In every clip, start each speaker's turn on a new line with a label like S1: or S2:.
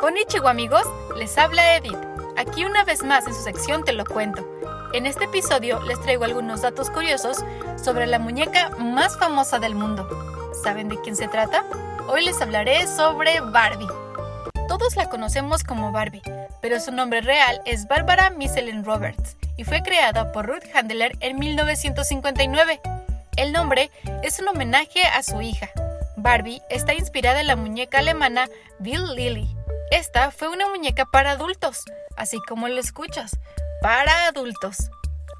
S1: Konnichiwa amigos, les habla Edith. Aquí una vez más en su sección Te lo cuento. En este episodio les traigo algunos datos curiosos sobre la muñeca más famosa del mundo. ¿Saben de quién se trata? Hoy les hablaré sobre Barbie. Todos la conocemos como Barbie, pero su nombre real es Barbara Michelin Roberts y fue creada por Ruth Handler en 1959. El nombre es un homenaje a su hija. Barbie está inspirada en la muñeca alemana Bill Lilly. Esta fue una muñeca para adultos, así como lo escuchas, para adultos.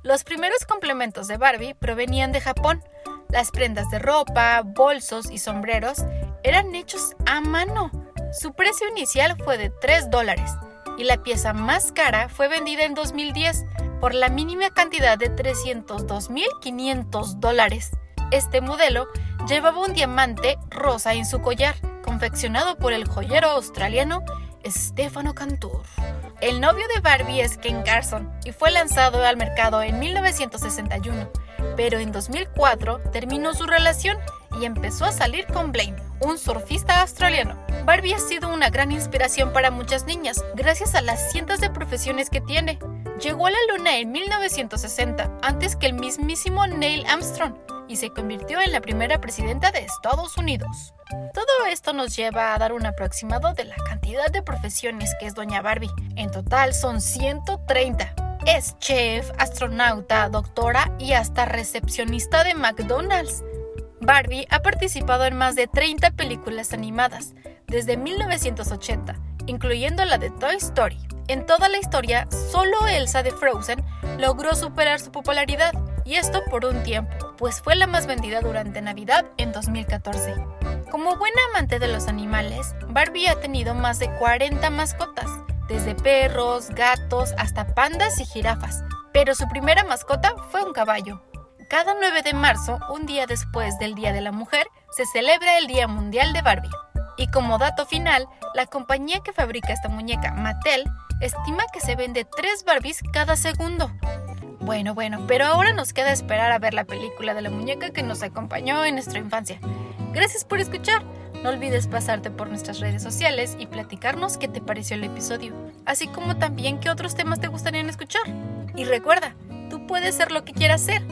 S1: Los primeros complementos de Barbie provenían de Japón. Las prendas de ropa, bolsos y sombreros eran hechos a mano. Su precio inicial fue de 3 dólares y la pieza más cara fue vendida en 2010 por la mínima cantidad de 302.500 dólares. Este modelo llevaba un diamante rosa en su collar, confeccionado por el joyero australiano Stefano Cantor. El novio de Barbie es Ken Carson y fue lanzado al mercado en 1961, pero en 2004 terminó su relación y empezó a salir con Blaine, un surfista australiano. Barbie ha sido una gran inspiración para muchas niñas, gracias a las cientos de profesiones que tiene. Llegó a la luna en 1960, antes que el mismísimo Neil Armstrong, y se convirtió en la primera presidenta de Estados Unidos. Todo esto nos lleva a dar un aproximado de la cantidad de profesiones que es Doña Barbie. En total son 130. Es chef, astronauta, doctora y hasta recepcionista de McDonald's. Barbie ha participado en más de 30 películas animadas desde 1980, incluyendo la de Toy Story. En toda la historia, solo Elsa de Frozen logró superar su popularidad, y esto por un tiempo, pues fue la más vendida durante Navidad en 2014. Como buena amante de los animales, Barbie ha tenido más de 40 mascotas, desde perros, gatos hasta pandas y jirafas, pero su primera mascota fue un caballo. Cada 9 de marzo, un día después del Día de la Mujer, se celebra el Día Mundial de Barbie. Y como dato final, la compañía que fabrica esta muñeca, Mattel, estima que se vende 3 Barbies cada segundo. Bueno, bueno, pero ahora nos queda esperar a ver la película de la muñeca que nos acompañó en nuestra infancia. Gracias por escuchar. No olvides pasarte por nuestras redes sociales y platicarnos qué te pareció el episodio, así como también qué otros temas te gustarían escuchar. Y recuerda, tú puedes ser lo que quieras ser